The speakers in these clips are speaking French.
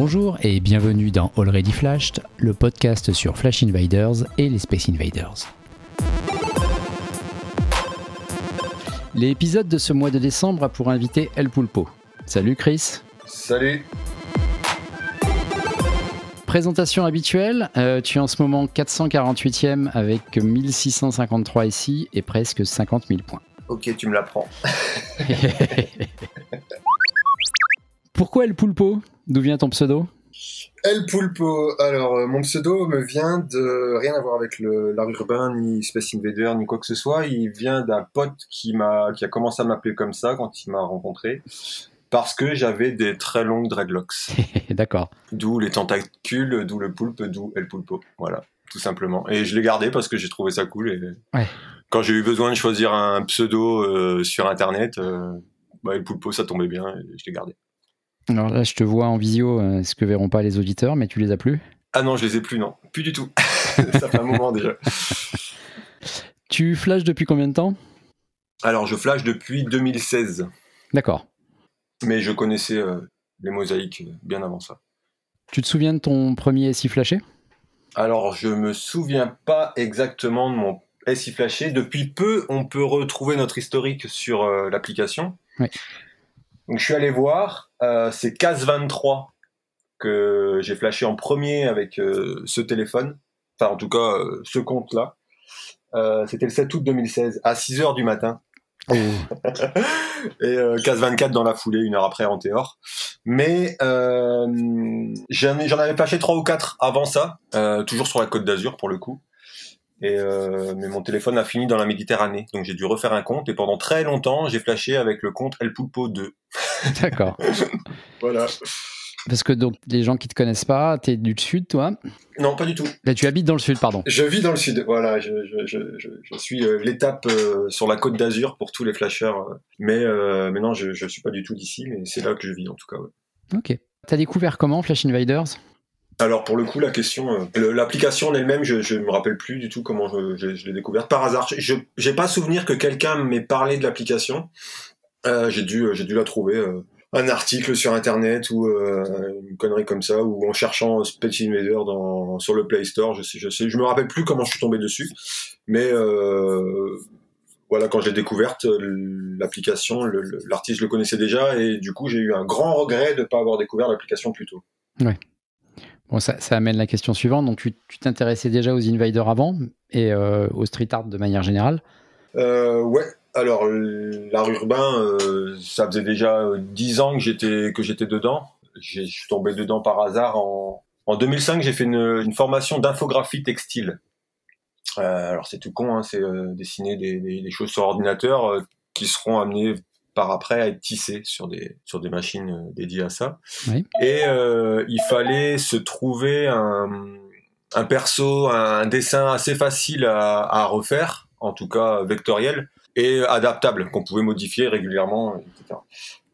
Bonjour et bienvenue dans Already Flashed, le podcast sur Flash Invaders et les Space Invaders. L'épisode de ce mois de décembre a pour invité El Pulpo. Salut Chris. Salut. Présentation habituelle, euh, tu es en ce moment 448e avec 1653 ici et presque 50 000 points. Ok, tu me l'apprends. Pourquoi El Pulpo D'où vient ton pseudo El Pulpo. Alors, euh, mon pseudo me vient de rien à voir avec l'art urbain, ni Space Invader, ni quoi que ce soit. Il vient d'un pote qui m'a, qui a commencé à m'appeler comme ça quand il m'a rencontré. Parce que j'avais des très longues dreadlocks. D'accord. D'où les tentacules, d'où le poulpe, d'où El Pulpo. Voilà, tout simplement. Et je l'ai gardé parce que j'ai trouvé ça cool. Et Ouais. quand j'ai eu besoin de choisir un pseudo euh, sur Internet, euh, bah, El Pulpo, ça tombait bien et je l'ai gardé. Alors là, je te vois en visio, euh, ce que verront pas les auditeurs, mais tu les as plus. Ah non, je les ai plus, non. Plus du tout. ça fait un moment déjà. Tu flashes depuis combien de temps? Alors, je flash depuis 2016. D'accord. Mais je connaissais euh, les mosaïques euh, bien avant ça. Tu te souviens de ton premier SI flashé? Alors, je me souviens pas exactement de mon SI flashé. Depuis peu, on peut retrouver notre historique sur euh, l'application. Oui. Donc, je suis allé voir. euh, c'est CAS23 que j'ai flashé en premier avec euh, ce téléphone. Enfin, en tout cas, euh, ce compte-là. Euh, C'était le 7 août 2016, à 6 heures du matin. et euh, case 24 dans la foulée, une heure après en Théor. Mais euh, j'en ai- j'en avais flashé trois ou quatre avant ça, euh, toujours sur la Côte d'Azur pour le coup. Et euh, mais mon téléphone a fini dans la Méditerranée, donc j'ai dû refaire un compte. Et pendant très longtemps, j'ai flashé avec le compte El Pulpo 2. D'accord. Voilà. Parce que donc les gens qui te connaissent pas, t'es du sud, toi? Non, pas du tout. Là, tu habites dans le sud, pardon. Je vis dans le sud. Voilà, je, je, je, je, je suis euh, l'étape euh, sur la Côte d'Azur pour tous les flasheurs. Mais, euh, mais non, je, je suis pas du tout d'ici, mais c'est là que je vis en tout cas. ouais. Ok. T'as découvert comment Flash Invaders? Alors pour le coup, la question, euh, le- l'application en elle-même, je, je me rappelle plus du tout comment je, l'ai découverte par hasard. Je j'ai pas souvenir que quelqu'un m'ait parlé de l'application. Euh, j'ai dû, j'ai dû la trouver. euh, un article sur internet ou euh, une connerie comme ça ou en cherchant Space Invader dans sur le Play Store je sais je sais je me rappelle plus comment je suis tombé dessus mais euh, voilà quand j'ai découverte l'application le- le- l'artiste je le connaissais déjà et du coup j'ai eu un grand regret de pas avoir découvert l'application plus tôt Bon, ça, amène la question suivante. Donc, tu t'intéressais déjà aux Invaders avant et euh, au street art de manière générale? Euh, ouais. Alors l'art urbain, euh, ça faisait déjà euh, dix ans que j'étais que j'étais dedans. Je suis tombé dedans par hasard en en 2005. J'ai fait une, formation d'infographie textile. Euh, alors c'est tout con, hein, c'est dessiner des, choses sur ordinateur qui seront amenées par après à être tissées sur des sur des machines euh, dédiées à ça. Oui. Et euh, il fallait se trouver un un perso, un dessin assez facile à, à refaire, en tout cas vectoriel, et adaptable, qu'on pouvait modifier régulièrement, etc.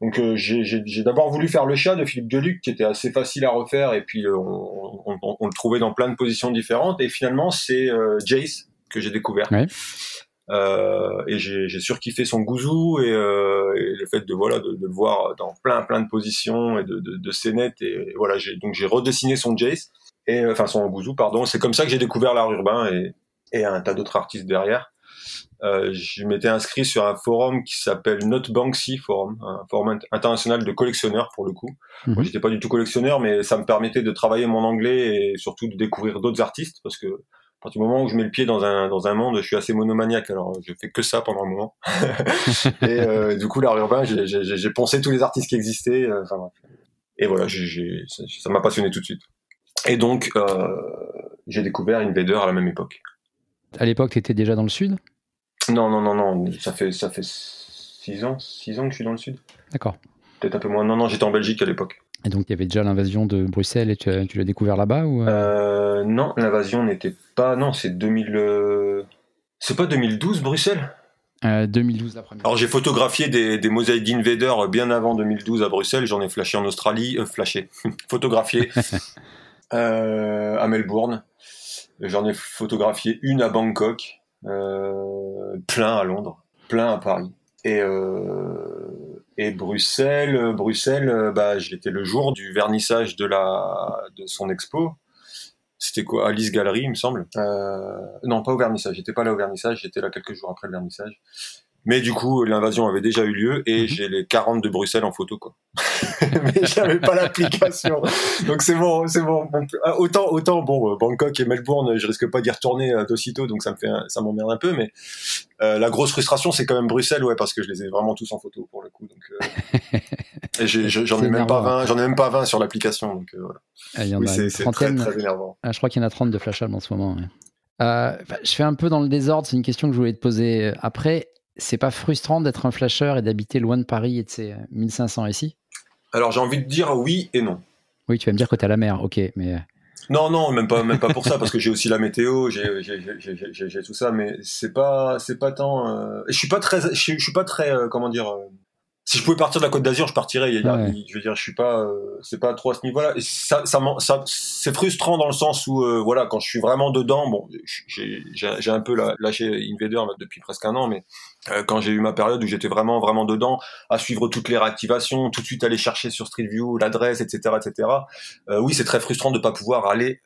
Donc euh, j'ai d'abord voulu faire le chat de Philippe Deluc, qui était assez facile à refaire, et puis euh, on, on- on- on le trouvait dans plein de positions différentes, et finalement c'est euh, Jace que j'ai découvert. Euh, et j'ai j'ai surkiffé son gouzou et, euh, et le fait de voilà de, de le voir dans plein plein de positions et de, de, de scénettes et voilà j'ai donc j'ai redessiné son Jace et euh, enfin son gouzou pardon. C'est comme ça que j'ai découvert l'art urbain et, et un tas d'autres artistes derrière. Euh, je m'étais inscrit sur un forum qui s'appelle Not Banksy Forum un forum int- international de collectionneurs pour le coup. Mhm. moi j'étais pas du tout collectionneur mais ça me permettait de travailler mon anglais et surtout de découvrir d'autres artistes parce que à partir du moment où je mets le pied dans un dans un monde, je suis assez monomaniaque. Alors je fais que ça pendant un moment. et euh, du coup, l'art urbain, j'ai- poncé tous les artistes qui existaient. euh, enfin, et voilà, ça ça m'a passionné tout de suite. Et donc, euh, j'ai découvert Invader à la même époque. À l'époque, t'étais déjà dans le sud? Non, non, non, non, ça fait ça fait six ans, six ans que je suis dans le sud. D'accord. Peut-être un peu moins. Non, non, j'étais en Belgique à l'époque. Et donc, il y avait déjà l'invasion de Bruxelles et tu, as- tu l'as découvert là-bas ou euh? Euh, non, l'invasion n'était pas. Non, c'est 2000. euh, C'est pas 2012 Bruxelles? Euh, 2012 la première. Alors j'ai photographié des, des mosaïques d'Invader bien avant 2012 à Bruxelles, j'en ai flashé en Australie, euh, flashé, photographié euh, à Melbourne, j'en ai photographié une à Bangkok, plein à Londres, plein à Paris. Et, Et Bruxelles, Bruxelles, bah, j'étais le jour du vernissage de la de son expo. C'était quoi? Alice Gallery, il me semble. Euh, non, pas au vernissage. J'étais pas là au vernissage. J'étais là quelques jours après le vernissage. Mais du coup, l'invasion avait déjà eu lieu et mhm. j'ai les 40 de Bruxelles en photo, quoi. mais j'avais pas l'application. Donc c'est bon, c'est bon. Ah, autant, autant, bon, euh, Bangkok et Melbourne, je risque pas d'y retourner euh, d'aussitôt, donc ça me fait, ça m'emmerde un peu, mais euh, la grosse frustration, c'est quand même Bruxelles, ouais, parce que je les ai vraiment tous en photo pour le coup. Donc, euh... j'en ai, même pas 20, j'en ai même pas 20 sur l'application, donc voilà. Ah, il y en a une trentaine. Très, très énervant. Ah, je crois qu'il y en a 30 de Flashable en ce moment. Ouais. je fais un peu dans le désordre, c'est une question que je voulais te poser après c'est pas frustrant d'être un flasher et d'habiter loin de Paris et de ses 1500 ici Alors j'ai envie de dire oui et non. Oui, tu vas me dire que à la mer, ok, mais. Euh. Non, non, même pas, même pas pour ça, parce que j'ai aussi la météo, j'ai tout ça, mais c'est pas, c'est pas tant. Euh, je suis pas très, je suis, pas très, euh, comment dire si je pouvais partir de la Côte d'Azur, je partirais. Je veux dire, je suis pas, euh, c'est pas trop à ce niveau-là. Ça, ça, ça c'est frustrant dans le sens où, euh, voilà, quand je suis vraiment dedans, bon, j'ai un peu lâché Invader depuis presque un an, mais euh, quand j'ai eu ma période où j'étais vraiment, vraiment dedans, à suivre toutes les réactivations, tout de suite aller chercher sur Street View l'adresse, etc., etc. oui, c'est très frustrant de pas pouvoir aller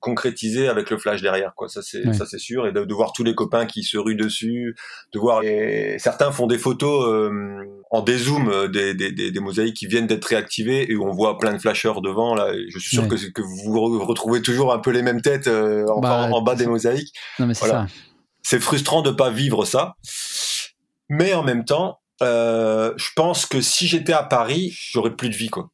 concrétiser avec le flash derrière, quoi. Ça, c'est, ça, c'est sûr, et de, de, voir tous les copains qui se ruent dessus, de voir et certains font des photos en dézoom euh, des, des, des, mosaïques qui viennent d'être réactivées et où on voit plein de flashers devant. Là, je suis sûr que, que vous retrouvez toujours un peu les mêmes têtes euh, en, bah, en, bas des mosaïques. C'est frustrant de pas vivre ça, mais en même temps, euh, je pense que si j'étais à Paris, j'aurais plus de vie, quoi.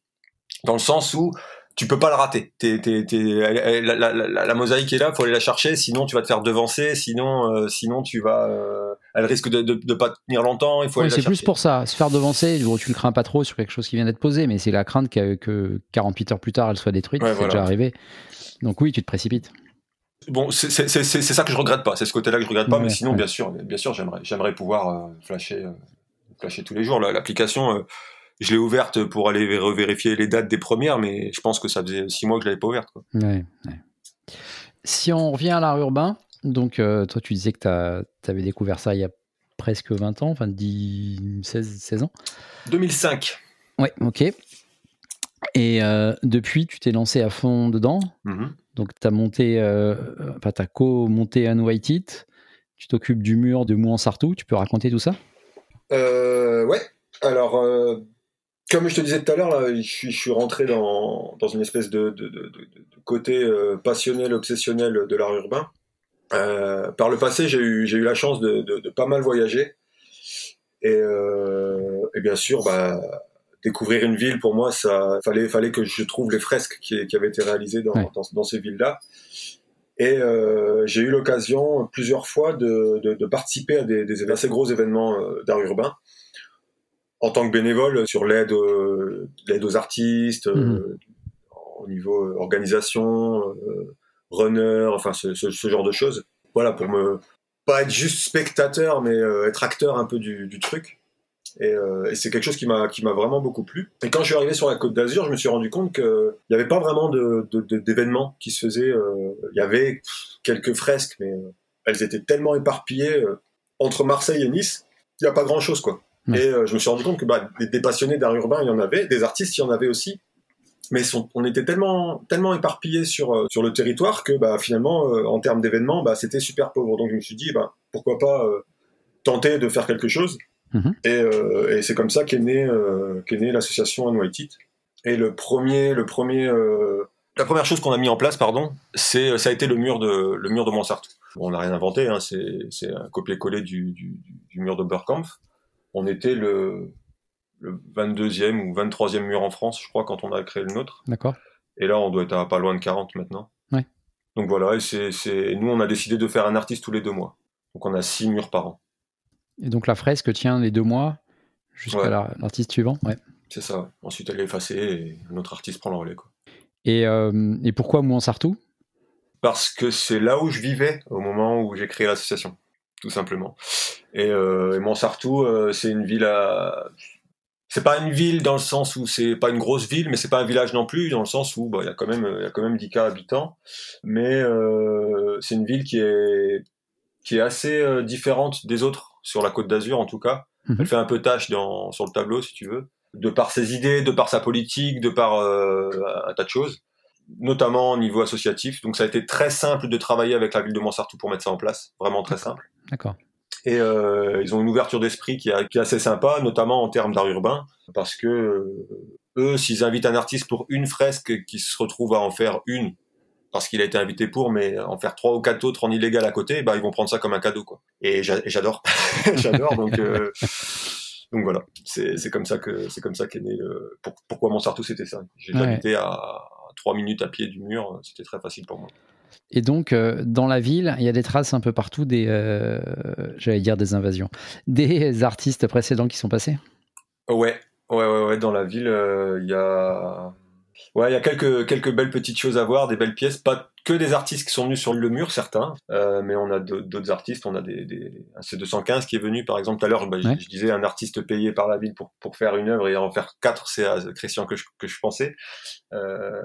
Dans le sens où tu peux pas le rater. la, mosaïque est là, faut aller la chercher, sinon tu vas te faire devancer, sinon, euh, sinon tu vas, euh, elle risque de, de, pas tenir longtemps. Il faut C'est plus pour ça, se faire devancer. tu le crains pas trop sur quelque chose qui vient d'être posé, mais c'est la crainte que, que, 48 heures plus tard elle soit détruite. c'est déjà arrivé. Donc oui, tu te précipites. Bon, c'est ça que je regrette pas. C'est ce côté-là que je regrette pas, mais sinon, bien sûr, bien sûr, j'aimerais, j'aimerais pouvoir euh, flasher, flasher tous les jours. L'application je l'ai ouverte pour aller revérifier les dates des premières, mais je pense que ça faisait six mois que je l'avais pas ouverte. Si on revient à l'art urbain, donc euh, toi tu disais que tu avais découvert ça il y a presque 20 ans, enfin 10, 16, 16 ans 2005. Ouais, ok. Et euh, depuis, tu t'es lancé à fond dedans. Mm-hmm. Donc, tu as monté, euh, enfin, tu as co-monté un White It. Tu t'occupes du mur de Mouansartou. Tu peux raconter tout ça? Ouais. Alors, comme je te disais tout à l'heure, je suis, je suis rentré dans, dans une espèce de, de, de, de côté euh, passionnel, obsessionnel de l'art urbain. Euh, par le passé, j'ai eu, j'ai eu la chance de, de, pas mal voyager. Et, euh, et bien sûr, bah, découvrir une ville, pour moi, ça fallait, fallait que je trouve les fresques qui, qui avaient été réalisées dans, dans, dans ces villes-là. Et euh, j'ai eu l'occasion plusieurs fois de, de, de, participer à des, des assez gros événements euh, d'art urbain en tant que bénévole sur l'aide l'aide aux artistes mhm. euh, au niveau euh, organisation euh, runner enfin ce, ce, genre de choses. Voilà pour me pas être juste spectateur mais être acteur un peu du, du truc. Et, et c'est quelque chose qui m'a qui m'a vraiment beaucoup plu. Et quand je suis arrivé sur la Côte d'Azur je me suis rendu compte que il n'y avait pas vraiment de, d'événements qui se faisaient il y avait quelques fresques mais elles étaient tellement éparpillées entre Marseille et Nice il n'y a pas grand chose quoi et euh, je me suis rendu compte que bah, des, passionnés d'art urbain, il y en avait, des artistes, il y en avait aussi. Mais on était tellement, tellement éparpillés sur, euh, sur le territoire que bah, finalement, euh, en termes d'événements, bah, c'était super pauvre. Donc je me suis dit, bah, pourquoi pas tenter de faire quelque chose. Mhm. Et, et c'est comme ça qu'est née, l'association Unweighted. Et le premier, le premier, la première chose qu'on a mis en place, pardon, c'est ça a été le mur de le mur de Montsartou. on n'a rien inventé, hein, c'est un copier-coller du, du, du, mur de Burkampf on était le, 22e ou 23e mur en France, je crois, quand on a créé le nôtre. D'accord. Et là, on doit être à pas loin de 40 maintenant. Ouais. Donc voilà, et c'est, nous, on a décidé de faire un artiste tous les deux mois. Donc on a six murs par an. Et donc la fresque tient les deux mois jusqu'à l'artiste suivant ouais. C'est ça. Ensuite, elle est effacée et un autre artiste prend le relais. Quoi. Et, euh, et pourquoi Mouansartou? Parce que c'est là où je vivais au moment où j'ai créé l'association tout simplement. Et, euh, et Montsartou, euh, c'est une ville à... C'est pas une ville dans le sens où c'est pas une grosse ville, mais c'est pas un village non plus, dans le sens où bah, il y a quand même y a quand même 10 cas habitants, mais euh, c'est une ville qui est qui est assez euh, différente des autres sur la Côte d'Azur en tout cas. Mhm. Elle fait un peu tâche dans, sur le tableau, si tu veux, de par ses idées, de par sa politique, de par un tas de choses, notamment au niveau associatif. Donc ça a été très simple de travailler avec la ville de Montsartou pour mettre ça en place, vraiment très simple. D'accord. Et euh, ils ont une ouverture d'esprit qui, qui, est assez sympa, notamment en termes d'art urbain, parce que euh, eux, s'ils invitent un artiste pour une fresque qui se retrouve à en faire une, parce qu'il a été invité pour, mais en faire trois ou quatre autres en illégal à côté, bah ils vont prendre ça comme un cadeau, quoi. Et j'adore, j'adore. donc euh, donc voilà, c'est comme ça que c'est comme ça qu'est né le. pourquoi Montsartou c'était ça. J'ai habité à trois minutes à pied du mur, c'était très facile pour moi. Et donc, euh, dans la ville, il y a des traces un peu partout des, euh, j'allais dire des invasions, des artistes précédents qui sont passés? Ouais, ouais, ouais, ouais. Dans la ville, il y a Ouais, il y a quelques, quelques belles petites choses à voir, des belles pièces. Pas que des artistes qui sont venus sur le mur, certains, euh, mais on a d'autres artistes. On a des, des un C215 qui est venu, par exemple, tout à l'heure, bah, je, disais un artiste payé par la ville pour, pour faire une œuvre et en faire quatre, c'est à Christian que je, que je pensais. Euh,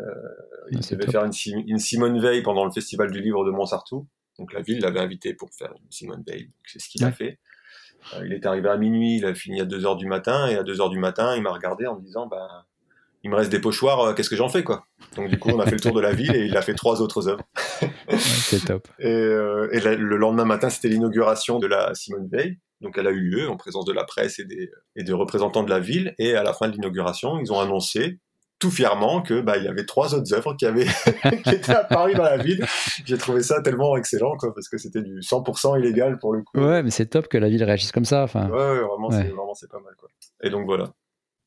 il devait faire une, une, Simone Veil pendant le Festival du Livre de Montsartou. Donc la ville l'avait invité pour faire une Simone Veil. C'est ce qu'il a fait. Euh, il est arrivé à minuit, il a fini à 2 heures du matin, et à 2 heures du matin, il m'a regardé en me disant, bah, il me reste des pochoirs, euh, qu'est-ce que j'en fais quoi? Donc du coup, on a fait le tour de la ville et il a fait trois autres œuvres. c'est top. Et, euh, le lendemain matin, c'était l'inauguration de la Simone Veil. Donc elle a eu lieu en présence de la presse et des, et des représentants de la ville. Et à la fin de l'inauguration, ils ont annoncé tout fièrement que bah il y avait trois autres œuvres qui avaient qui étaient apparues dans la ville. J'ai trouvé ça tellement excellent quoi parce que c'était du 100% illégal pour le coup. Ouais, mais c'est top que la ville réagisse comme ça. Enfin. Ouais, ouais vraiment, c'est vraiment c'est pas mal quoi. Et donc voilà.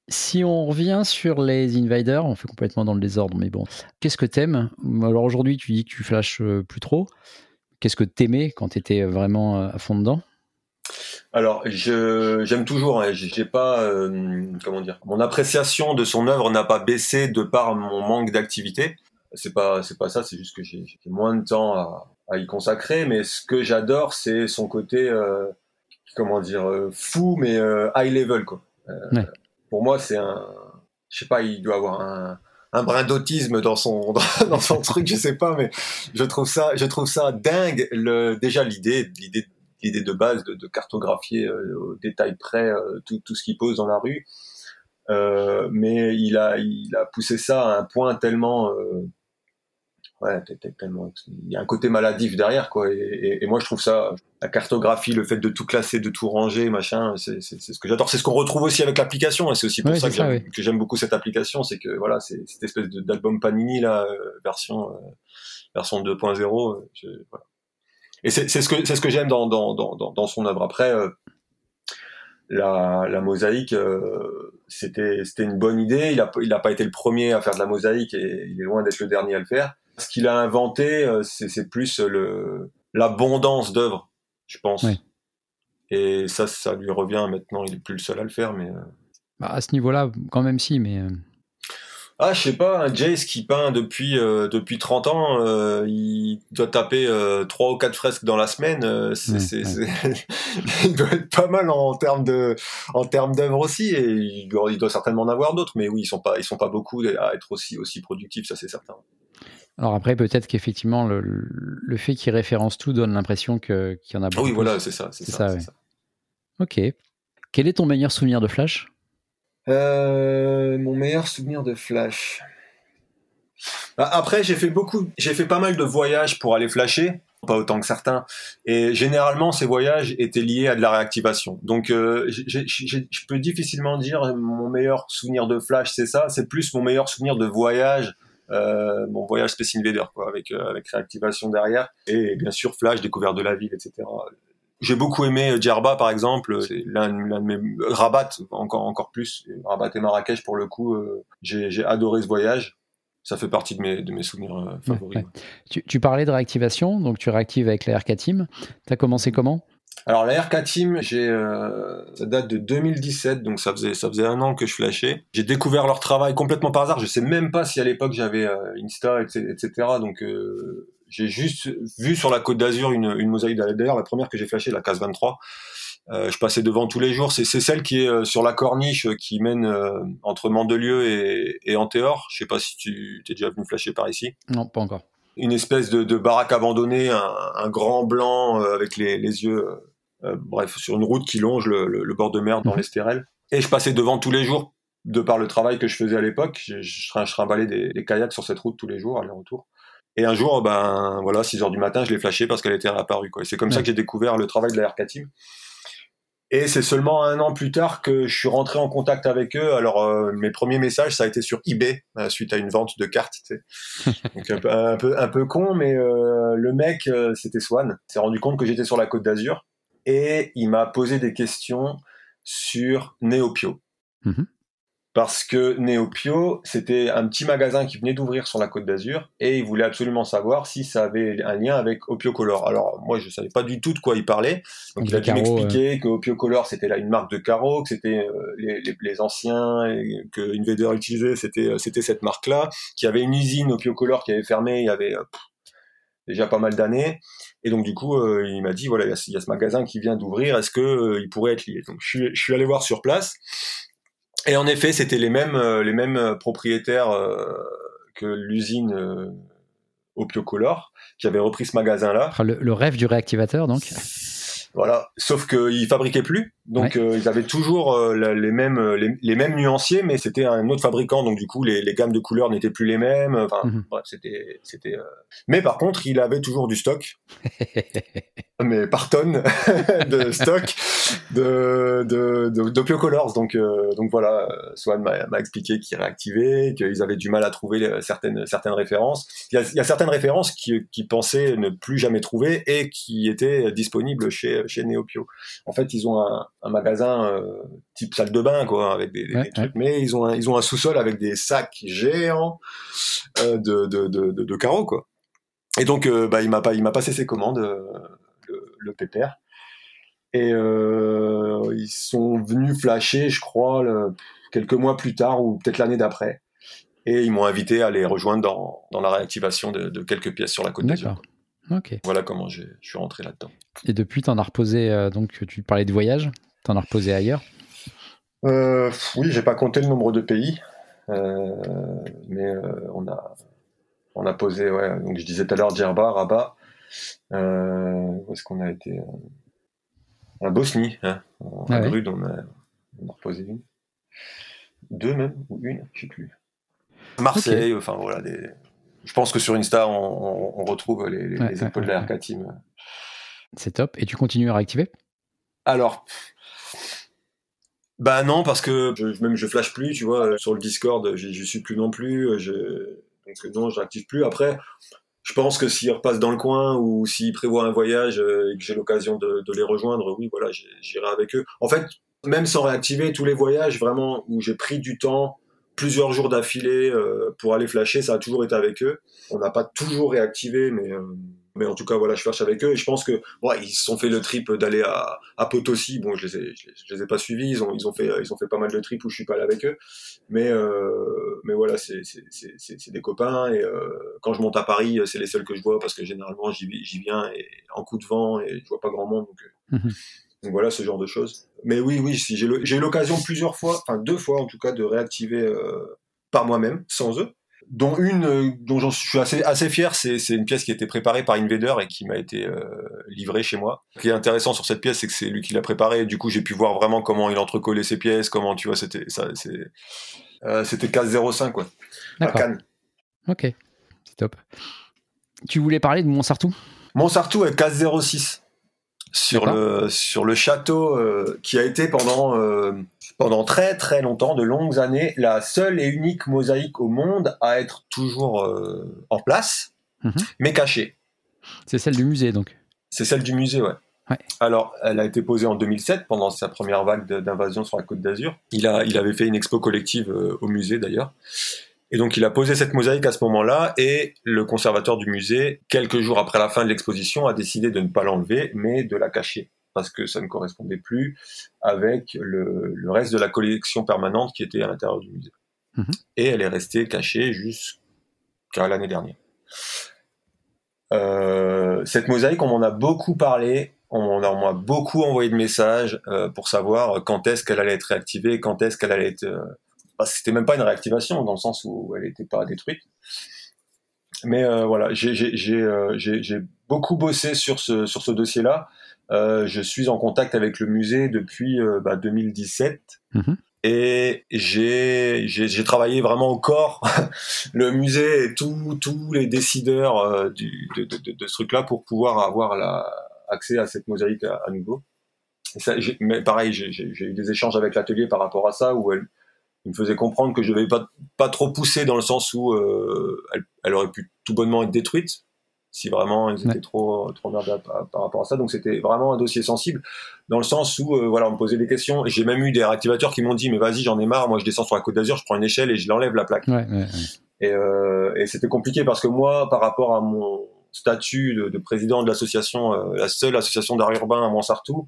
Si on revient sur les invaders, on fait complètement dans le désordre, mais bon. Qu'est-ce que t'aimes? Alors aujourd'hui, tu dis que tu flashes euh, plus trop. Qu'est-ce que t'aimais quand t'étais vraiment euh, à fond dedans? Alors, j'aime toujours. Hein, j'ai pas, euh, comment dire, mon appréciation de son œuvre n'a pas baissé de par mon manque d'activité. C'est pas, c'est pas ça. C'est juste que j'ai moins de temps à, y consacrer. Mais ce que j'adore, c'est son côté, comment dire, fou, mais high level, quoi pour moi, c'est un, je sais pas, il doit avoir un, un brin d'autisme dans son dans son truc, je sais pas, mais je trouve ça, je trouve ça dingue. Le, déjà l'idée, l'idée, l'idée de base de, de cartographier euh, au détail près euh, tout, tout ce qu'il pose dans la rue. Euh, mais il a, il a poussé ça à un point tellement ouais, tellement, il y a un côté maladif derrière, quoi. Et, moi, je trouve ça, la cartographie, le fait de tout classer, de tout ranger, machin, c'est ce que j'adore. C'est ce qu'on retrouve aussi avec l'application, et c'est aussi pour ça que j'aime beaucoup cette application, c'est que voilà, c'est cette espèce d'album Panini là, euh, version euh, version 2.0. Euh, voilà. Et c'est ce que c'est ce que j'aime dans, dans, dans, dans son œuvre. Après. la, la mosaïque, c'était c'était une bonne idée. Il a il a pas été le premier à faire de la mosaïque et il est loin d'être le dernier à le faire ce qu'il a inventé, euh, c'est plus le l'abondance d'œuvres, je pense. Et ça, ça lui revient maintenant. Il est plus le seul à le faire, mais. Euh. Bah, à ce niveau-là, quand même si, mais. Euh. Ah, je sais pas, un Jace qui peint depuis depuis 30 ans, il doit taper trois ou quatre fresques dans la semaine. c'est, il doit être pas mal en termes de en termes d'œuvres aussi, et il doit, il doit certainement en avoir d'autres. Mais oui, ils sont pas ils sont pas beaucoup à être aussi aussi productifs, ça c'est certain. Alors après, peut-être qu'effectivement, le, le, fait qu'il référence tout donne l'impression qu'il y en a beaucoup. Oui, voilà, c'est ça. C'est ça, Ok. Quel est ton meilleur souvenir de Flash? Euh, Mon meilleur souvenir de Flash. Bah, après, j'ai fait beaucoup, j'ai fait pas mal de voyages pour aller flasher, pas autant que certains. Et généralement, ces voyages étaient liés à de la réactivation. Donc, euh, je peux difficilement dire mon meilleur souvenir de Flash, c'est ça. C'est plus mon meilleur souvenir de voyage euh, mon voyage Space Invader, quoi, avec, euh, avec réactivation derrière, et bien sûr Flash, découverte de la ville, etc. J'ai beaucoup aimé euh, Djerba, par exemple, c'est l'un de mes Rabat encore encore plus, Rabat et Marrakech pour le coup, j'ai adoré ce voyage. Ça fait partie de mes, de mes souvenirs favoris. Tu, tu, parlais de réactivation, donc tu réactives avec la RK Team. Tu as commencé comment? Alors la RK Team, j'ai, euh, ça date de 2017, donc ça faisait ça faisait un an que je flashais. J'ai découvert leur travail complètement par hasard. Je sais même pas si à l'époque j'avais euh, Insta, etc. Donc euh, j'ai juste vu sur la Côte d'Azur une, une mosaïque. D'ailleurs, la première que j'ai flashée, la case 23. Euh, je passais devant tous les jours. C'est, c'est celle qui est euh, sur la corniche qui mène entre Mandelieu et, et Antéor. Je sais pas si tu t'es déjà venu flasher par ici. Non, pas encore une espèce de, de baraque abandonnée, un, un, grand blanc avec les, les yeux bref, sur une route qui longe le, bord de mer dans mhm. l'Estérel. Et je passais devant tous les jours, de par le travail que je faisais à l'époque. Je, je, je des, des, kayaks sur cette route tous les jours, aller-retour. Et un jour, ben voilà, 6 heures du matin, je l'ai flashé parce qu'elle était réapparue. Quoi. C'est comme ça que j'ai découvert le travail de la Team. Et c'est seulement un an plus tard que je suis rentré en contact avec eux. Alors euh, mes premiers messages, ça a été sur eBay euh, suite à une vente de cartes. Tu sais. Donc un peu, un peu, un peu con, mais euh, le mec, c'était Swan. S'est rendu compte que j'étais sur la Côte d'Azur et il m'a posé des questions sur Neopio. Mm parce que Neopio, c'était un petit magasin qui venait d'ouvrir sur la Côte d'Azur et il voulait absolument savoir si ça avait un lien avec Opio Color. Alors moi, je savais pas du tout de quoi il parlait. Donc il a dû m'expliquer que Opio Color, c'était là une marque de carreaux, que c'était euh, les, les, anciens et que Invader utilisait, c'était euh, c'était cette marque-là, qui avait une usine Opio Color qui avait fermé il y avait euh, déjà pas mal d'années. Et donc du coup, il m'a dit voilà, il y, a ce magasin qui vient d'ouvrir, est-ce que il pourrait être lié? Donc je suis, je suis allé voir sur place. Et en effet, c'était les mêmes, euh, les mêmes euh, propriétaires euh, que l'usine Opiocolor qui avaient repris ce magasin-là. Le, rêve du réactivateur, donc. Voilà, sauf qu'ils fabriquaient plus, donc ils avaient toujours les mêmes les, mêmes nuanciers, mais c'était un autre fabricant, donc du coup les, gammes de couleurs n'étaient plus les mêmes. Enfin, mhm. bref, c'était c'était. Mais par contre, il avait toujours du stock, mais par tonne de stock de, de, de, Colors. Donc, euh, donc voilà, Swan m'a expliqué qu'ils réactivaient, qu'ils avaient du mal à trouver certaines, certaines références. Il y a, il y a certaines références qui, qui pensaient ne plus jamais trouver et qui étaient disponibles chez, chez Neopio. En fait, ils ont un, un magasin euh, type salle de bain, quoi, avec des, des trucs, mais ils ont un, ils ont un sous-sol avec des sacs géants euh, de, de, de, de, carreaux, quoi. Et donc, bah, il m'a pas, il m'a passé ses commandes, le, pépère. Et euh, ils sont venus flasher, je crois, quelques mois plus tard ou peut-être l'année d'après. Et ils m'ont invité à les rejoindre dans, dans la réactivation de, quelques pièces sur la côte d'Azur. Ok. Voilà comment je suis rentré là-dedans. Et depuis, tu en as reposé, euh, donc tu parlais de voyage, tu en as reposé ailleurs? Euh, Oui, j'ai pas compté le nombre de pays, euh, mais on, a, on a posé, ouais, donc je disais tout à l'heure Djerba, Rabat, où est-ce qu'on a été en Bosnie, hein, en ah on, a, reposé une. Deux même, ou une, je sais plus. Marseille, enfin voilà. Je pense que sur Insta, on, retrouve les, les, épaules de la RK Team. C'est top. Et tu continues à réactiver? Alors, bah non, parce que je, même je flash plus, tu vois, sur le Discord, je suis plus non plus. Je, donc non, je n'active plus. Après, je pense que s'ils repassent dans le coin ou s'ils prévoient un voyage euh, et que j'ai l'occasion de, les rejoindre, oui, voilà, j'irai avec eux. En fait, même sans réactiver tous les voyages, vraiment où j'ai pris du temps, plusieurs jours d'affilée euh, pour aller flasher, ça a toujours été avec eux. On n'a pas toujours réactivé, mais euh, mais en tout cas voilà je flash avec eux et je pense que bon, ils se sont fait le trip d'aller à, à Potosi. Bon je les ai je les, ai pas suivis. Ils ont ils ont fait ils ont fait pas mal de trips où je suis pas allé avec eux. Mais euh, mais voilà c'est c'est des copains et euh, quand je monte à Paris c'est les seuls que je vois parce que généralement j'y viens et en coup de vent et je vois pas grand monde donc, euh, mhm. donc voilà ce genre de choses. Mais oui oui si j'ai eu l'occasion plusieurs fois enfin deux fois en tout cas de réactiver euh, par moi-même sans eux dont une euh, dont j'en suis assez assez fier, c'est une pièce qui a été préparée par Invader et qui m'a été euh, livrée chez moi. Ce qui est intéressant sur cette pièce, c'est que c'est lui qui l'a préparée. Du coup, j'ai pu voir vraiment comment il entrecollait ses pièces, comment tu vois, c'était ça, c'est euh, c'était case 05 quoi. D'accord. Ok, c'est top. Tu voulais parler de Montsartou Montsartou est case 06 sur le sur le château euh, qui a été pendant euh, pendant très très longtemps, de longues années, la seule et unique mosaïque au monde à être toujours euh, en place, mhm. mais cachée. C'est celle du musée donc. C'est celle du musée, ouais. Alors, elle a été posée en 2007 pendant sa première vague d'invasion sur la Côte d'Azur. Il a il avait fait une expo collective au musée d'ailleurs. Et donc il a posé cette mosaïque à ce moment-là et le conservateur du musée, quelques jours après la fin de l'exposition, a décidé de ne pas l'enlever mais de la cacher parce que ça ne correspondait plus avec le, reste de la collection permanente qui était à l'intérieur du musée. Mhm. Et elle est restée cachée jusqu'à l'année dernière. Euh, cette mosaïque, on m'en a beaucoup parlé, on m'en a beaucoup envoyé de messages euh, pour savoir quand est-ce qu'elle allait être réactivée, quand est-ce qu'elle allait être... Euh, c'était même pas une réactivation dans le sens où elle n'était pas détruite. Mais euh, voilà, j'ai euh, beaucoup bossé sur ce, sur ce dossier-là je suis en contact avec le musée depuis 2017. Bah, mhm. Et j'ai, j'ai, travaillé vraiment au corps le musée et tous les décideurs du, de, de, de, ce truc-là pour pouvoir avoir la, accès à cette mosaïque à, nouveau. mais pareil, j'ai, eu des échanges avec l'atelier par rapport à ça où elle, il me faisait comprendre que je devais pas pas trop pousser dans le sens où euh, elle, aurait pu tout bonnement être détruite si vraiment ils étaient trop trop merdés par, rapport à ça. Donc c'était vraiment un dossier sensible dans le sens où euh, voilà on me posait des questions j'ai même eu des réactivateurs qui m'ont dit mais vas-y j'en ai marre, moi je descends sur la Côte d'Azur, je prends une échelle et je l'enlève la plaque. et, euh, et c'était compliqué parce que moi par rapport à mon statut de, président de l'association, la seule association d'art urbain à Montsartou,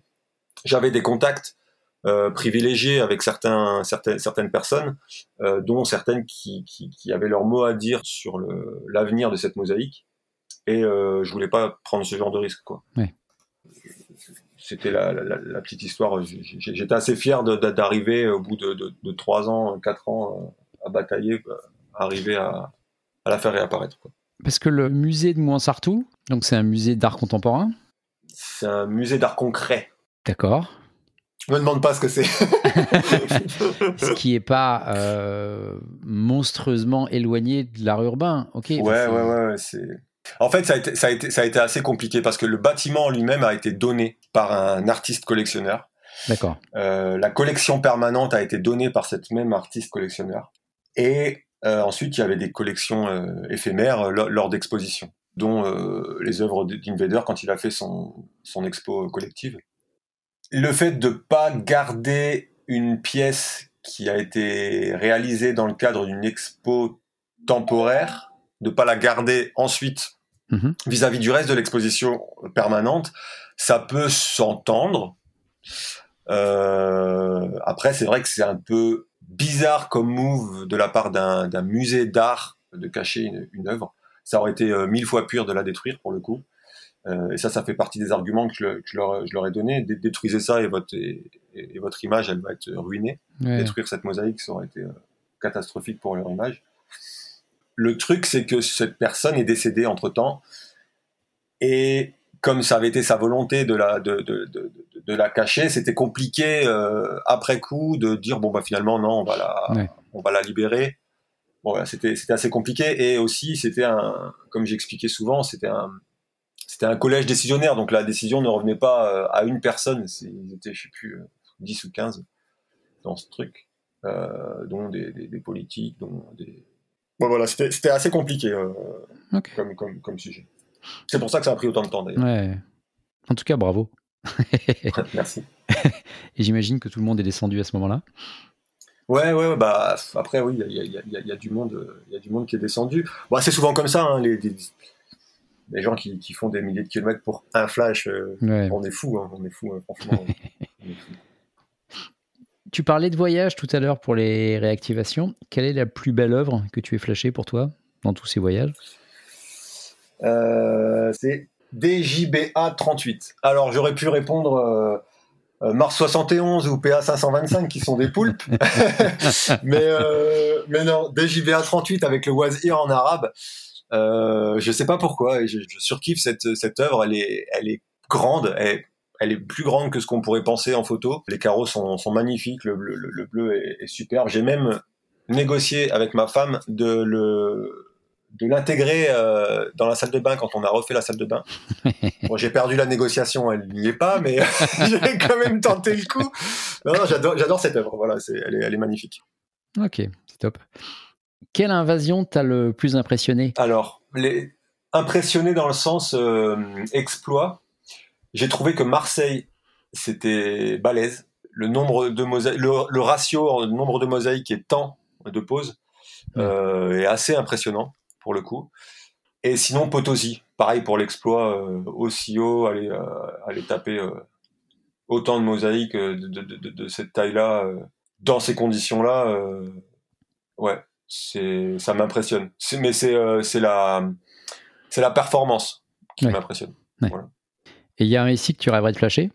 j'avais des contacts euh, privilégié avec certains, certaines, certaines personnes, euh, dont certaines qui, qui, qui, avaient leur mot à dire sur l'avenir de cette mosaïque. Et euh, je voulais pas prendre ce genre de risque. Quoi. C'était la, la, la, petite histoire. J'étais assez fier d'arriver au bout de, de, 3 ans, 4 ans à batailler, à arriver à, à, la faire réapparaître. Quoi. Parce que le musée de Mouansartou, donc c'est un musée d'art contemporain? C'est un musée d'art concret. D'accord. Je me demande pas ce que c'est. ce qui est pas euh, monstrueusement éloigné de l'art urbain. Ok. Ouais, ouais, ouais, c'est. En fait, ça a, été, ça, a été, ça a été assez compliqué parce que le bâtiment lui-même a été donné par un artiste collectionneur. D'accord. Euh, la collection permanente a été donnée par cette même artiste collectionneur. Et euh, ensuite, il y avait des collections éphémères lors d'expositions, dont les œuvres d'Invader quand il a fait son, son expo collective le fait de pas garder une pièce qui a été réalisée dans le cadre d'une expo temporaire, de pas la garder ensuite mhm. vis-à-vis du reste de l'exposition permanente, ça peut s'entendre. Euh, après, c'est vrai que c'est un peu bizarre comme move de la part d'un musée d'art de cacher une, une, œuvre. Ça aurait été euh, mille fois pire de la détruire pour le coup. Euh, et ça, ça fait partie des arguments que je, je, leur, je leur, ai donnés. Détruisez ça et votre, et, votre image, elle va être ruinée. Détruire cette mosaïque, ça aurait été euh, catastrophique pour leur image. Le truc, c'est que cette personne est décédée entre-temps. Et comme ça avait été sa volonté de la, de, de, de, de la cacher, c'était compliqué euh, après coup de dire bon bah finalement non, on va la, on va la libérer. Bon, voilà, c'était c'était assez compliqué et aussi c'était un, comme j'expliquais souvent, c'était un, c'était un collège décisionnaire, donc la décision ne revenait pas euh, à une personne, ils étaient, je sais plus, 10 euh, ou 15 dans ce truc, euh, dont des, politiques, dont des... Bon, voilà, c'était assez compliqué comme, comme, comme, sujet. C'est pour ça que ça a pris autant de temps d'ailleurs. Ouais. En tout cas, bravo. Merci. Et j'imagine que tout le monde est descendu à ce moment-là. Ouais, ouais, bah après oui, il y, y a, du monde, il y a du monde qui est descendu. Bon, c'est souvent comme ça, hein, les, des gens qui, font des milliers de kilomètres pour un flash, euh, on est fou, hein, on est fou, hein, franchement. Tu parlais de voyage tout à l'heure pour les réactivations. Quelle est la plus belle œuvre que tu aies flashée pour toi dans tous ces voyages? Euh, C'est DJBA 38. Alors j'aurais pu répondre euh, Mars 71 ou PA 525 qui sont des poulpes, mais mais non DJBA 38 avec le Wazir en arabe. Euh, je sais pas pourquoi, je, je surkiffe cette, cette œuvre. Elle est, elle est grande, elle, elle est plus grande que ce qu'on pourrait penser en photo. Les carreaux sont, sont magnifiques, le, bleu, le, bleu est, est superbe. J'ai même négocié avec ma femme de le de l'intégrer euh, dans la salle de bain quand on a refait la salle de bain. Bon, j'ai perdu la négociation, elle n'y est pas, mais j'ai quand même tenté le coup. Non, non j'adore, cette œuvre. Voilà, elle, est, elle est magnifique. Ok, c'est top. Quelle invasion t'a le plus impressionné? Alors, les... impressionné dans le sens euh, exploit, j'ai trouvé que Marseille, c'était balèze. Le nombre de le, ratio, le nombre de mosaïques et temps de pause euh, est assez impressionnant pour le coup. Et sinon, Potosi, pareil pour l'exploit, euh, aussi haut, aller, aller taper autant de mosaïques de, de, de cette taille-là, dans ces conditions-là, ouais, c'est ça m'impressionne. Mais c'est euh, c'est la c'est la performance qui m'impressionne. Et il y a un SI que tu rêverais de flasher?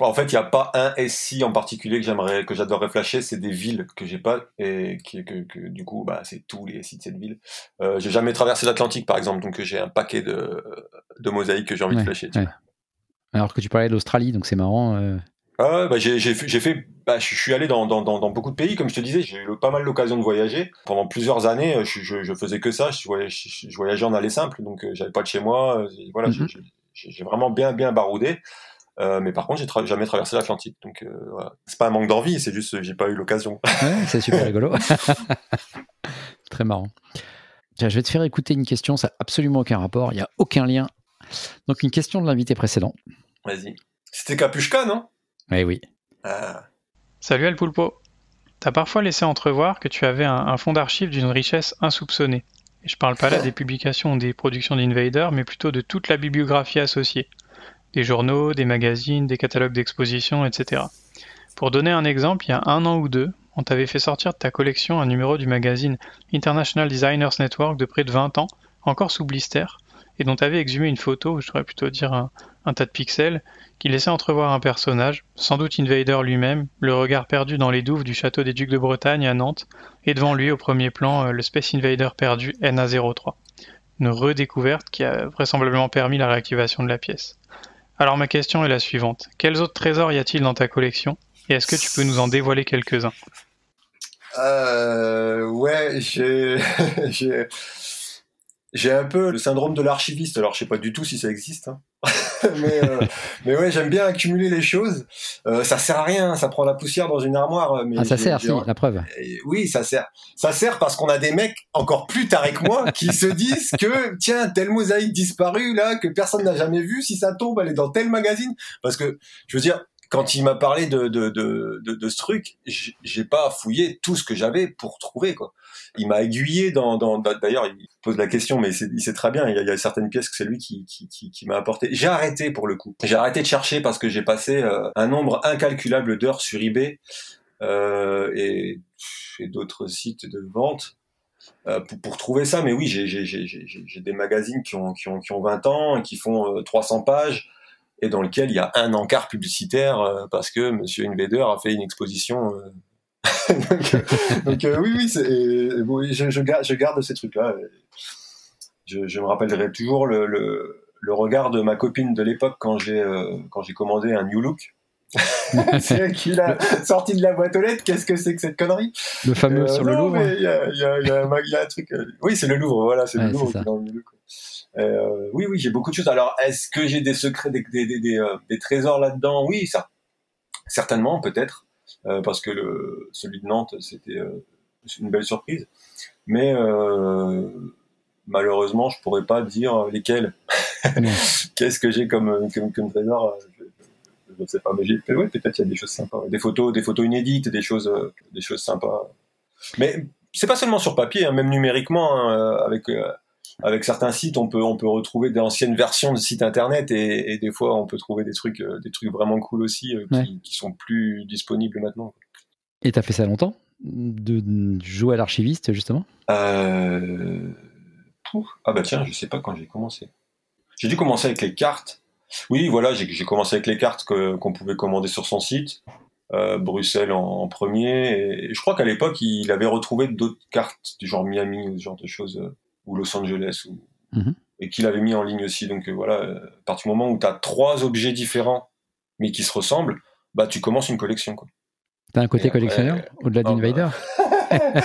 En fait, il n'y a pas un SI en particulier que j'aimerais que j'adorerais flasher. C'est des villes que j'ai pas et qui, que, que, du coup, bah, c'est tous les SI de cette ville. Euh, j'ai jamais traversé l'Atlantique, par exemple, donc j'ai un paquet de, de mosaïques que j'ai envie de flasher. Alors que tu parlais de l'Australie, donc c'est marrant. Euh. Ah bah j'ai fait, bah, je suis allé dans, dans, dans, beaucoup de pays, comme je te disais, j'ai eu pas mal l'occasion de voyager. Pendant plusieurs années, je, je, je faisais que ça, je voyageais, je, voyageais en aller simple, donc j'avais pas de chez moi. Voilà, mhm. j'ai vraiment bien bien baroudé. Euh, mais par contre, j'ai jamais traversé l'Atlantique, donc euh, voilà. c'est pas un manque d'envie, c'est juste j'ai pas eu l'occasion. Ouais, c'est super rigolo. Très marrant. je vais te faire écouter une question, ça n'a absolument aucun rapport, il n'y a aucun lien. Donc une question de l'invité précédent. Vas-y. C'était Capuchka, non? Eh oui. Ah. Salut El Pulpo. T'as parfois laissé entrevoir que tu avais un, fond d'archives d'une richesse insoupçonnée. Et je parle pas là des publications ou des productions d'Invader, mais plutôt de toute la bibliographie associée des journaux, des magazines, des catalogues d'exposition, etc. Pour donner un exemple, il y a un an ou deux, on t'avait fait sortir de ta collection un numéro du magazine International Designers Network de près de 20 ans, encore sous blister, et dont t'avais exhumé une photo, je devrais plutôt dire un, tas de pixels, qui laissait entrevoir un personnage, sans doute Invader lui-même, le regard perdu dans les douves du château des Ducs de Bretagne à Nantes, et devant lui au premier plan euh, le Space Invader perdu NA03. Une redécouverte qui a vraisemblablement permis la réactivation de la pièce. Alors ma question est la suivante. Quels autres trésors y a-t-il dans ta collection? Et est-ce que tu peux nous en dévoiler quelques-uns? Euh, Ouais, j'ai... j'ai un peu le syndrome de l'archiviste. Alors, je sais pas du tout si ça existe. Hein. mais, euh, mais ouais, j'aime bien accumuler les choses. Euh, ça sert à rien, ça prend la poussière dans une armoire. Mais ah, ça sert, si, la preuve. Oui, ça sert. Ça sert parce qu'on a des mecs encore plus tarés que moi qui se disent que tiens, telle mosaïque disparue là que personne n'a jamais vue, si ça tombe, elle est dans tel magazine. Parce que je veux dire, quand il m'a parlé de, de, de, de, ce truc, j'ai pas fouillé tout ce que j'avais pour trouver quoi. Il m'a aiguillé dans, d'ailleurs il pose la question, mais il sait très bien. Il y a, certaines pièces que c'est lui qui, qui, qui, m'a apporté. J'ai arrêté pour le coup. J'ai arrêté de chercher parce que j'ai passé euh, un nombre incalculable d'heures sur eBay euh, et, d'autres sites de vente. Euh, pour, trouver ça, mais oui, j'ai des magazines qui ont, qui, ont, qui ont 20 ans et qui font 300 euh, pages dans lequel il y a un encart publicitaire euh, parce que Monsieur Invader a fait une exposition. Euh. donc, euh, oui, oui, je, garde, ces trucs-là. Je, me rappellerai toujours le, le, le, regard de ma copine de l'époque quand j'ai quand j'ai commandé un New Look. c'est elle qui l'a sorti de la boîte aux lettres. Qu'est-ce que c'est que cette connerie Le fameux sur le Louvre. Il y a, y, a, y, a, un truc. Oui, c'est le Louvre. Voilà, c'est le Louvre qui est dans le New Look. Euh, oui, oui, j'ai beaucoup de choses. Alors, est-ce que j'ai des secrets, des, des, des, euh, des trésors là-dedans? Oui, ça. Certainement, peut-être, euh, parce que le, celui de Nantes, c'était euh, une belle surprise. Mais euh, malheureusement, je pourrais pas dire lesquels. Qu'est-ce que j'ai comme, comme, comme, trésor? Je, ne sais pas, mais j'ai, ouais, peut-être il y a des choses sympas, des photos, des photos inédites, des choses, des choses sympas. Mais c'est pas seulement sur papier, hein, même numériquement, hein, avec avec certains sites, on peut on peut retrouver d'anciennes versions de sites internet et, des fois on peut trouver des trucs euh, des trucs vraiment cool aussi euh, qui, sont plus disponibles maintenant. Et t'as fait ça longtemps de, jouer à l'archiviste justement? Euh... Ah bah tiens, je sais pas quand j'ai commencé. J'ai dû commencer avec les cartes. Oui, voilà, j'ai commencé avec les cartes qu'on pouvait commander sur son site. Euh, Bruxelles en, premier. Et, je crois qu'à l'époque, il avait retrouvé d'autres cartes du genre Miami ou ce genre de choses ou Los Angeles, ou, mhm. et qu'il avait mis en ligne aussi. Donc euh, voilà, euh, à partir du moment où tu as trois objets différents, mais qui se ressemblent, bah tu commences une collection. Quoi. T'as un côté collectionneur au-delà d'Invader bah.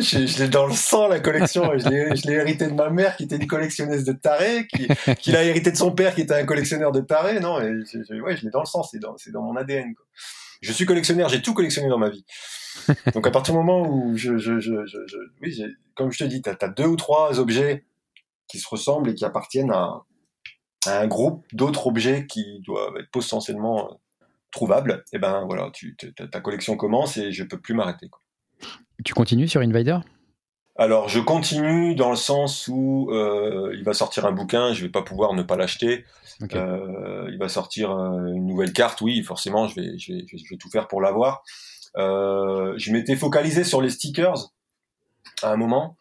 je, l'ai dans le sang la collection. Je l'ai hérité de ma mère qui était une collectionneuse de tarés, qui, qui l'a hérité de son père qui était un collectionneur de tarés. Non, je, ouais, je l'ai dans le sang, c'est dans, mon ADN. Je suis collectionneur, j'ai tout collectionné dans ma vie. Donc à partir du moment où je, je, je, je oui, comme je te dis, tu as, deux ou trois objets qui se ressemblent et qui appartiennent à, un groupe d'autres objets qui doivent être potentiellement euh, trouvables, et ben voilà, ta collection commence et je peux plus m'arrêter. Tu continues sur Invader? Alors je continue dans le sens où euh, il va sortir un bouquin, je vais pas pouvoir ne pas l'acheter. Euh, il va sortir une nouvelle carte, oui, forcément, je vais, je vais, je vais tout faire pour l'avoir. Euh, je m'étais focalisé sur les stickers à un moment.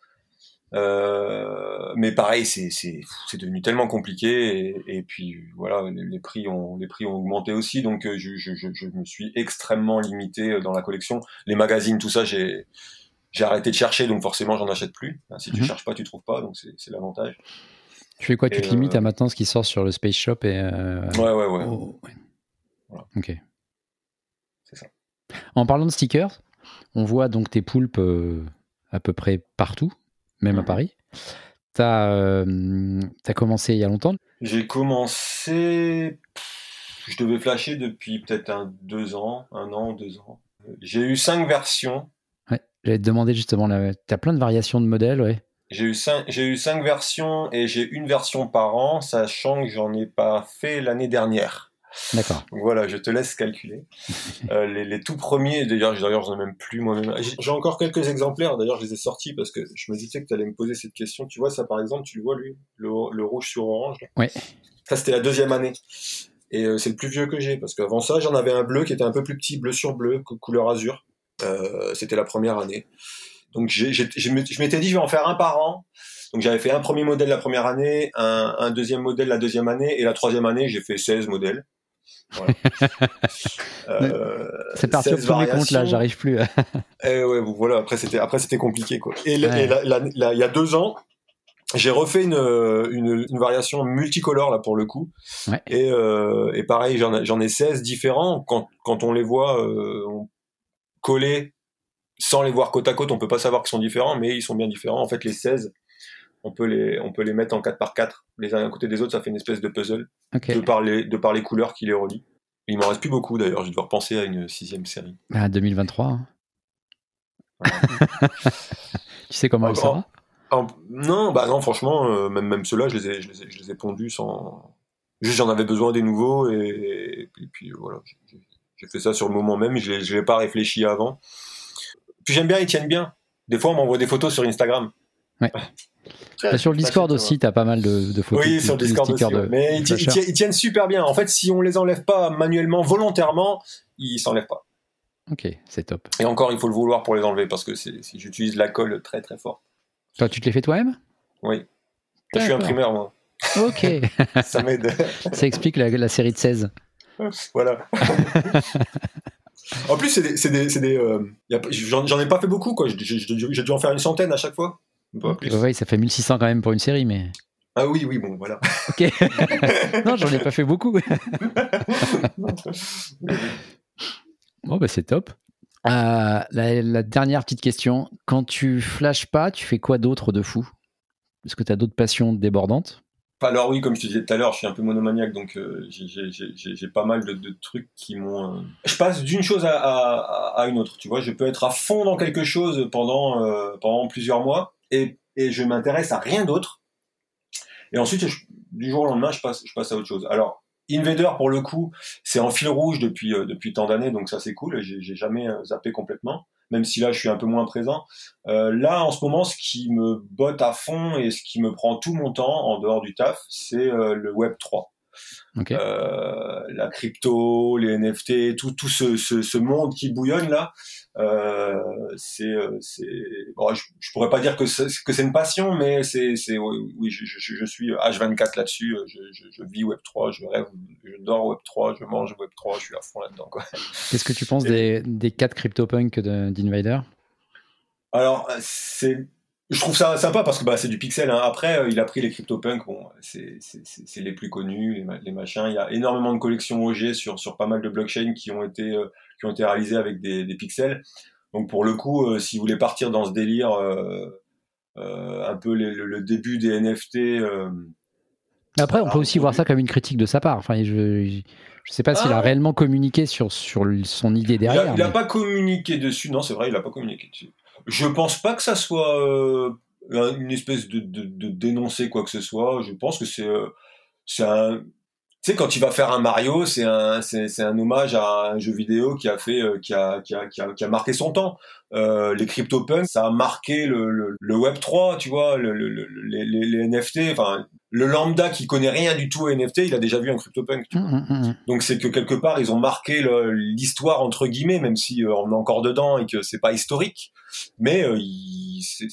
Euh, mais pareil, c'est devenu tellement compliqué et, et puis voilà, les, prix ont les prix ont augmenté aussi, donc euh, je, je, je, me suis extrêmement limité euh, dans la collection. Les magazines, tout ça, j'ai j'ai arrêté de chercher, donc forcément j'en achète plus. Si tu mhm. cherches pas, tu trouves pas, donc c'est l'avantage. Tu fais quoi? Tu te limites à maintenant ce qui sort sur le Space Shop et. ouais, ouais, ouais. Oh, Ok. C'est ça. En parlant de stickers, on voit donc tes poulpes à peu près partout, même à mhm. Paris. Tu as, as, commencé il y a longtemps? J'ai commencé. Je devais flasher depuis peut-être un deux ans, un an, deux ans. J'ai eu cinq versions. Ouais, j'allais te demander justement, tu as plein de variations de modèles, ouais. J'ai eu, cinq, j'ai eu cinq versions et j'ai une version par an, sachant que j'en ai pas fait l'année dernière. D'accord. Voilà, je te laisse calculer. Euh, les, tout premiers, d'ailleurs, d'ailleurs, j'en ai même plus moi-même. J'ai encore quelques exemplaires. D'ailleurs, je les ai sortis parce que je me disais que tu allais me poser cette question. Tu vois, ça, par exemple, tu le vois, lui, le, rouge sur orange. Oui. Ça, c'était la deuxième année. Et euh, c'est le plus vieux que j'ai parce qu'avant ça, j'en avais un bleu qui était un peu plus petit, bleu sur bleu, couleur azur. Euh, c'était la première année. Donc, je m'étais dit, je vais en faire un par an. Donc j'avais fait un premier modèle la première année, un, un, deuxième modèle la deuxième année, et la troisième année, j'ai fait 16 modèles. Euh, c'est parti au premier compte là, j'arrive plus. et eh ouais, voilà. Après c'était après c'était compliqué quoi. Et, il y a deux ans, j'ai refait une, une, une, variation multicolore là pour le coup. Et, euh, et pareil, j'en ai 16 différents. Quand, quand on les voit euh, collés sans les voir côte à côte, on peut pas savoir qu'ils sont différents, mais ils sont bien différents. En fait, les 16, on peut les, on peut les mettre en 4 par 4 les uns à côté des autres, ça fait une espèce de puzzle, de, par les, de par les couleurs qui les relient. Il m'en reste plus beaucoup d'ailleurs, je vais devoir penser à une sixième série. À 2023. Hein. tu sais comment elle sera? Non, bah non, franchement, euh, même, même ceux-là, je les ai, je les ai, je les ai pondus sans. Juste, j'en avais besoin des nouveaux et, puis voilà, j'ai fait ça sur le moment même, je ne l'ai pas réfléchi avant. Puis j'aime bien, ils tiennent bien. Des fois, on m'envoie des photos sur Instagram. Ouais. Bah, sur le Discord aussi, tu as pas mal de, photos. Oui, sur le Discord aussi. Mais ils, tiennent super bien. En fait, si on les enlève pas manuellement, volontairement, ils s'enlèvent pas. Ok, c'est top. Et encore, il faut le vouloir pour les enlever parce que j'utilise la colle très très fort. Toi, tu te les fais toi-même? Oui. Je suis imprimeur, moi. Ok. Ça m'aide. Ça explique la, série de 16. voilà. en plus, c'est des. Euh, j'en ai pas fait beaucoup, quoi. J'ai dû en faire une centaine à chaque fois. Oui, ça fait 1600 quand même pour une série, mais. Ah oui, oui, bon, voilà. Ok. non, j'en ai pas fait beaucoup. bon, bah, c'est top. Euh, la, dernière petite question. Quand tu flashes pas, tu fais quoi d'autre de fou? Est-ce que tu as d'autres passions débordantes? Alors oui, comme je te disais tout à l'heure, je suis un peu monomaniaque, donc euh, j'ai pas mal de, trucs qui m'ont... Euh, je passe d'une chose à, une autre, tu vois. Je peux être à fond dans quelque chose pendant, pendant plusieurs mois, et, et je m'intéresse à rien d'autre. Et ensuite, du jour au lendemain, je passe, à autre chose. Alors, Invader, pour le coup, c'est en fil rouge depuis, euh, depuis tant d'années, donc ça c'est cool. J'ai jamais euh, zappé complètement, même si là je suis un peu moins présent. Euh, là, en ce moment, ce qui me botte à fond et ce qui me prend tout mon temps en dehors du taf, c'est le Web 3. Euh, la crypto, les NFT, tout, tout ce, ce, ce monde qui bouillonne là, euh, c'est, euh, c'est, bon, je, je, pourrais pas dire que c'est, que c'est une passion, mais c'est, c'est, oui, je, je, je suis H24 là-dessus. Je, vis Web 3, je rêve, je dors Web 3, je mange Web 3, je suis à fond là-dedans. Qu'est-ce que tu penses des, des 4 CryptoPunks d'Invader? Alors, c'est je trouve ça sympa parce que bah, c'est du pixel. Hein. Après, euh, il a pris les CryptoPunk, bon, c'est les plus connus, les, machins. Il y a énormément de collections OG sur, sur pas mal de blockchains qui ont été, euh, qui ont été réalisées avec des, des pixels. Donc pour le coup, euh, si vous voulez partir dans ce délire, un peu le, début des NFT. Après, on peut aussi voir ça comme une critique de sa part. Enfin, je ne sais pas s'il a ah. réellement communiqué sur, sur son idée derrière. Il n'a pas communiqué dessus. Non, c'est vrai, il n'a pas communiqué dessus. Je pense pas que ça soit euh, une espèce de, dénoncer quoi que ce soit. Je pense que c'est euh, c'est un tu sais, quand il va faire un Mario, c'est un, hommage à un jeu vidéo qui a fait, euh, qui, a, qui, a, marqué son temps. Les CryptoPunks, ça a marqué le Web 3, tu vois, le, les, les, NFT. Enfin, le lambda qui connaît rien du tout à NFT, il a déjà vu un CryptoPunk. Tu vois. Mmh, mmh, mmh. Donc c'est que quelque part, ils ont marqué l'histoire entre guillemets, même si euh, on est encore dedans et que c'est pas historique. Mais euh,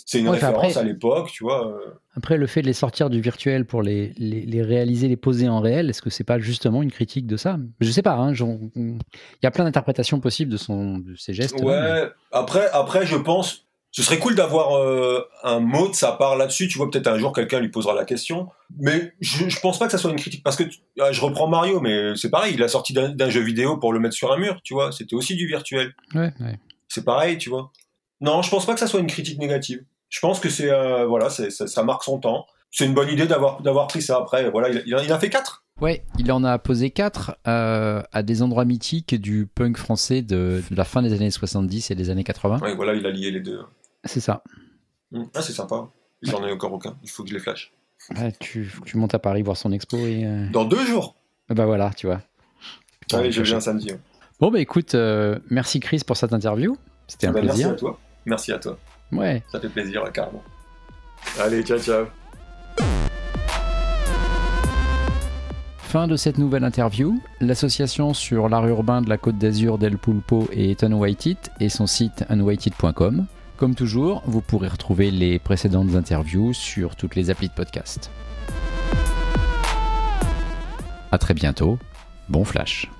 c'est une référence à l'époque, tu vois. Après, le fait de les sortir du virtuel pour les, les, réaliser, les poser en réel, est-ce que c'est pas justement une critique de ça? Je sais pas. Hein, il y a plein d'interprétations possibles de, son, de ces gestes. Ouais. Après, après, je pense. Ce serait cool d'avoir euh, un mot de sa part là-dessus. Tu vois, peut-être un jour quelqu'un lui posera la question. Mais je, je pense pas que ça soit une critique parce que ah, je reprends Mario, mais c'est pareil. Il a sorti d'un jeu vidéo pour le mettre sur un mur. Tu vois, c'était aussi du virtuel. Ouais, ouais. C'est pareil, tu vois. Non, je pense pas que ça soit une critique négative. Je pense que c'est euh, voilà, ça, ça marque son temps. C'est une bonne idée d'avoir d'avoir pris ça après. Voilà, il, il, a fait quatre. Ouais, il en a posé quatre euh, à des endroits mythiques du punk français de, de, la fin des années 70 et des années 80. Ouais, voilà, il a lié les deux. C'est ça. Ah, c'est sympa. J'en ai encore aucun. Il faut que je les flash. Tu, tu, montes à Paris voir son expo et. Euh... Dans deux jours. Bah voilà, tu vois. Ah oui, je viens samedi. Ouais. Bon bah écoute, euh, merci Chris pour cette interview. C'était un bah, plaisir. Merci à toi. Merci à toi. Ouais. Ça fait plaisir, carrément. Allez, ciao, ciao. Fin de cette nouvelle interview. L'association sur l'art urbain de la Côte d'Azur d'El Pulpo est Unwaited et son site unwaited.com. Comme toujours, vous pourrez retrouver les précédentes interviews sur toutes les applis de podcast. A très bientôt. Bon flash.